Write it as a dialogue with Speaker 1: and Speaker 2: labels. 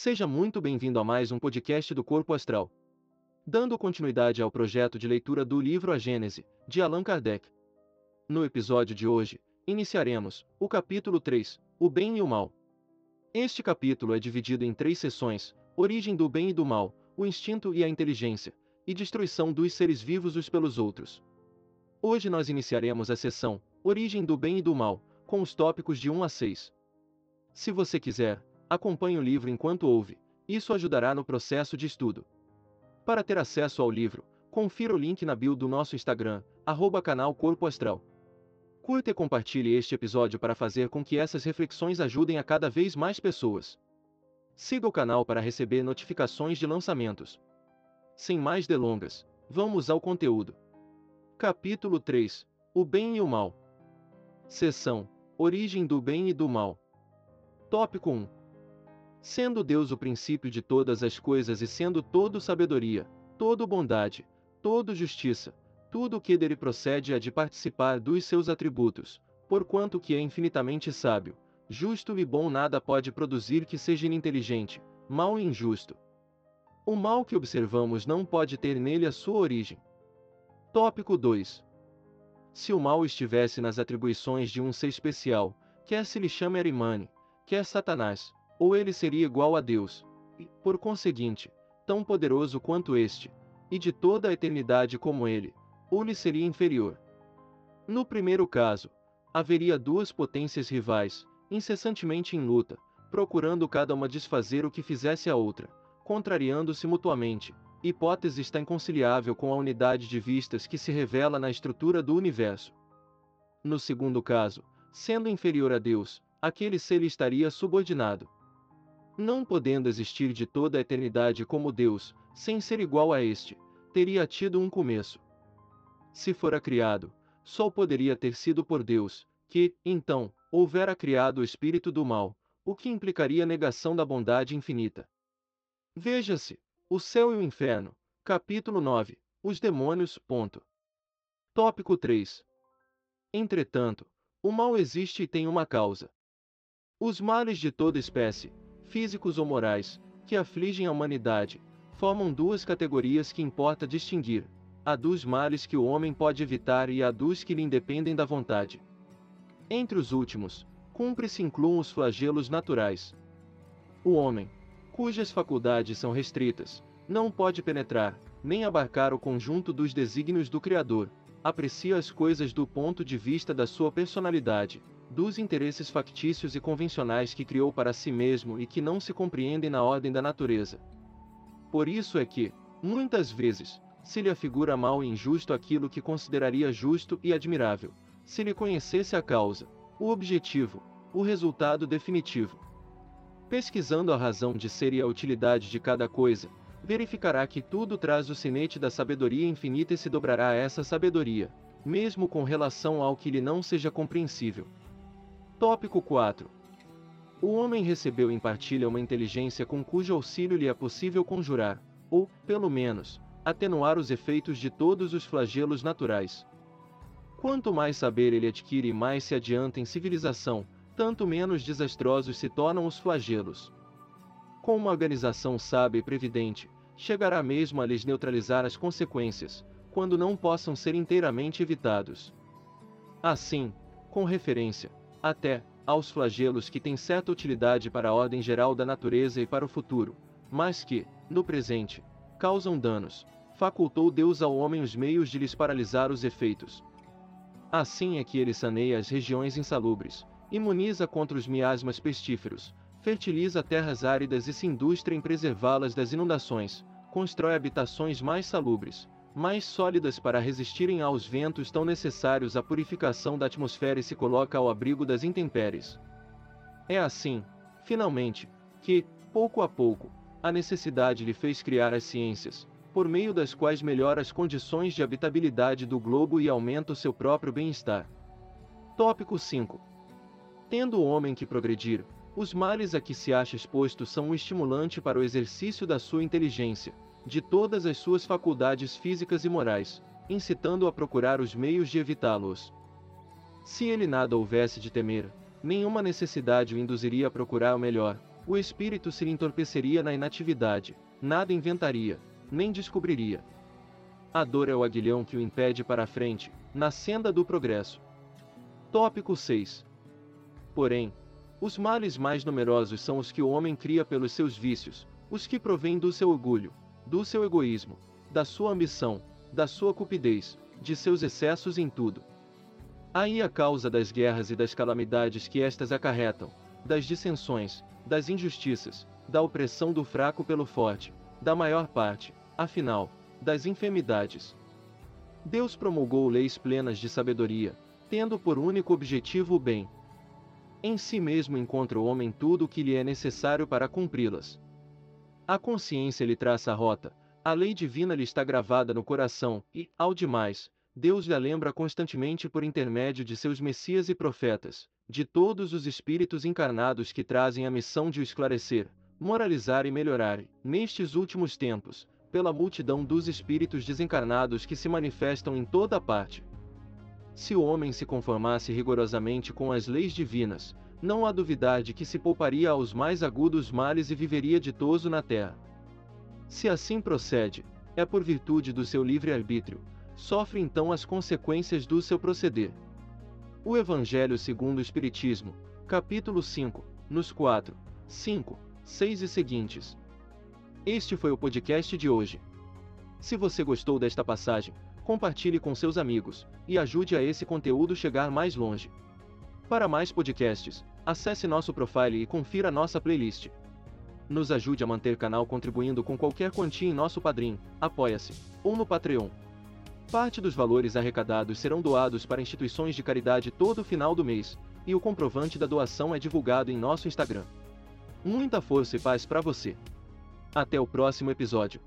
Speaker 1: Seja muito bem-vindo a mais um podcast do Corpo Astral. Dando continuidade ao projeto de leitura do livro A Gênese, de Allan Kardec. No episódio de hoje, iniciaremos o capítulo 3, O Bem e o Mal. Este capítulo é dividido em três sessões: Origem do Bem e do Mal, o Instinto e a Inteligência, e Destruição dos Seres Vivos uns pelos Outros. Hoje nós iniciaremos a sessão Origem do Bem e do Mal, com os tópicos de 1 a 6. Se você quiser, acompanhe o livro enquanto ouve, isso ajudará no processo de estudo. Para ter acesso ao livro, confira o link na bio do nosso Instagram, arroba canal Corpo Astral. Curta e compartilhe este episódio para fazer com que essas reflexões ajudem a cada vez mais pessoas. Siga o canal para receber notificações de lançamentos. Sem mais delongas, vamos ao conteúdo. Capítulo 3 O Bem e o Mal. Seção Origem do Bem e do Mal. Tópico 1 Sendo Deus o princípio de todas as coisas e sendo todo sabedoria, todo bondade, todo justiça, tudo o que dele procede é de participar dos seus atributos, porquanto que é infinitamente sábio, justo e bom nada pode produzir que seja ininteligente, mal e injusto. O mal que observamos não pode ter nele a sua origem. Tópico 2 Se o mal estivesse nas atribuições de um ser especial, quer se lhe chame Arimane, quer Satanás, ou ele seria igual a Deus, e, por conseguinte, tão poderoso quanto este, e de toda a eternidade como ele, ou lhe seria inferior. No primeiro caso, haveria duas potências rivais, incessantemente em luta, procurando cada uma desfazer o que fizesse a outra, contrariando-se mutuamente. Hipótese está inconciliável com a unidade de vistas que se revela na estrutura do universo. No segundo caso, sendo inferior a Deus, aquele ser lhe estaria subordinado. Não podendo existir de toda a eternidade como Deus, sem ser igual a este, teria tido um começo. Se fora criado, só poderia ter sido por Deus, que, então, houvera criado o espírito do mal, o que implicaria negação da bondade infinita. Veja-se, o céu e o inferno, capítulo 9, os demônios, ponto. Tópico 3. Entretanto, o mal existe e tem uma causa. Os males de toda espécie, físicos ou morais, que afligem a humanidade, formam duas categorias que importa distinguir: a dos males que o homem pode evitar e a dos que lhe independem da vontade. Entre os últimos, cumpre-se incluam os flagelos naturais. O homem, cujas faculdades são restritas, não pode penetrar, nem abarcar o conjunto dos desígnios do Criador, aprecia as coisas do ponto de vista da sua personalidade, dos interesses factícios e convencionais que criou para si mesmo e que não se compreendem na ordem da natureza. Por isso é que, muitas vezes, se lhe afigura mal e injusto aquilo que consideraria justo e admirável, se lhe conhecesse a causa, o objetivo, o resultado definitivo. Pesquisando a razão de ser e a utilidade de cada coisa, verificará que tudo traz o sinete da sabedoria infinita e se dobrará a essa sabedoria, mesmo com relação ao que lhe não seja compreensível. Tópico 4. O homem recebeu em partilha uma inteligência com cujo auxílio lhe é possível conjurar, ou, pelo menos, atenuar os efeitos de todos os flagelos naturais. Quanto mais saber ele adquire e mais se adianta em civilização, tanto menos desastrosos se tornam os flagelos. Com uma organização sábia e previdente, chegará mesmo a lhes neutralizar as consequências, quando não possam ser inteiramente evitados. Assim, com referência, até aos flagelos que têm certa utilidade para a ordem geral da natureza e para o futuro, mas que, no presente, causam danos, facultou Deus ao homem os meios de lhes paralisar os efeitos. Assim é que ele saneia as regiões insalubres, imuniza contra os miasmas pestíferos, fertiliza terras áridas e se industra em preservá-las das inundações, constrói habitações mais salubres, mais sólidas para resistirem aos ventos tão necessários à purificação da atmosfera e se coloca ao abrigo das intempéries. É assim, finalmente, que, pouco a pouco, a necessidade lhe fez criar as ciências, por meio das quais melhora as condições de habitabilidade do globo e aumenta o seu próprio bem-estar. Tópico 5. Tendo o homem que progredir, os males a que se acha exposto são um estimulante para o exercício da sua inteligência, de todas as suas faculdades físicas e morais, incitando-o a procurar os meios de evitá-los. Se ele nada houvesse de temer, nenhuma necessidade o induziria a procurar o melhor, o espírito se lhe entorpeceria na inatividade, nada inventaria, nem descobriria. A dor é o aguilhão que o impede para a frente, na senda do progresso. Tópico 6. Porém, os males mais numerosos são os que o homem cria pelos seus vícios, os que provêm do seu orgulho, do seu egoísmo, da sua ambição, da sua cupidez, de seus excessos em tudo. Aí a causa das guerras e das calamidades que estas acarretam, das dissensões, das injustiças, da opressão do fraco pelo forte, da maior parte, afinal, das enfermidades. Deus promulgou leis plenas de sabedoria, tendo por único objetivo o bem. Em si mesmo encontra o homem tudo o que lhe é necessário para cumpri-las. A consciência lhe traça a rota, a lei divina lhe está gravada no coração, e, ao demais, Deus lhe lembra constantemente por intermédio de seus messias e profetas, de todos os espíritos encarnados que trazem a missão de o esclarecer, moralizar e melhorar, nestes últimos tempos, pela multidão dos espíritos desencarnados que se manifestam em toda parte. Se o homem se conformasse rigorosamente com as leis divinas, não há duvidar de que se pouparia aos mais agudos males e viveria ditoso na terra. Se assim procede, é por virtude do seu livre-arbítrio, sofre então as consequências do seu proceder. O Evangelho segundo o Espiritismo, capítulo 5, nos 4, 5, 6 e seguintes. Este foi o podcast de hoje. Se você gostou desta passagem, compartilhe com seus amigos e ajude a esse conteúdo chegar mais longe. Para mais podcasts, acesse nosso profile e confira nossa playlist. Nos ajude a manter o canal contribuindo com qualquer quantia em nosso Padrim, Apoia-se ou no Patreon. Parte dos valores arrecadados serão doados para instituições de caridade todo final do mês, e o comprovante da doação é divulgado em nosso Instagram. Muita força e paz para você. Até o próximo episódio.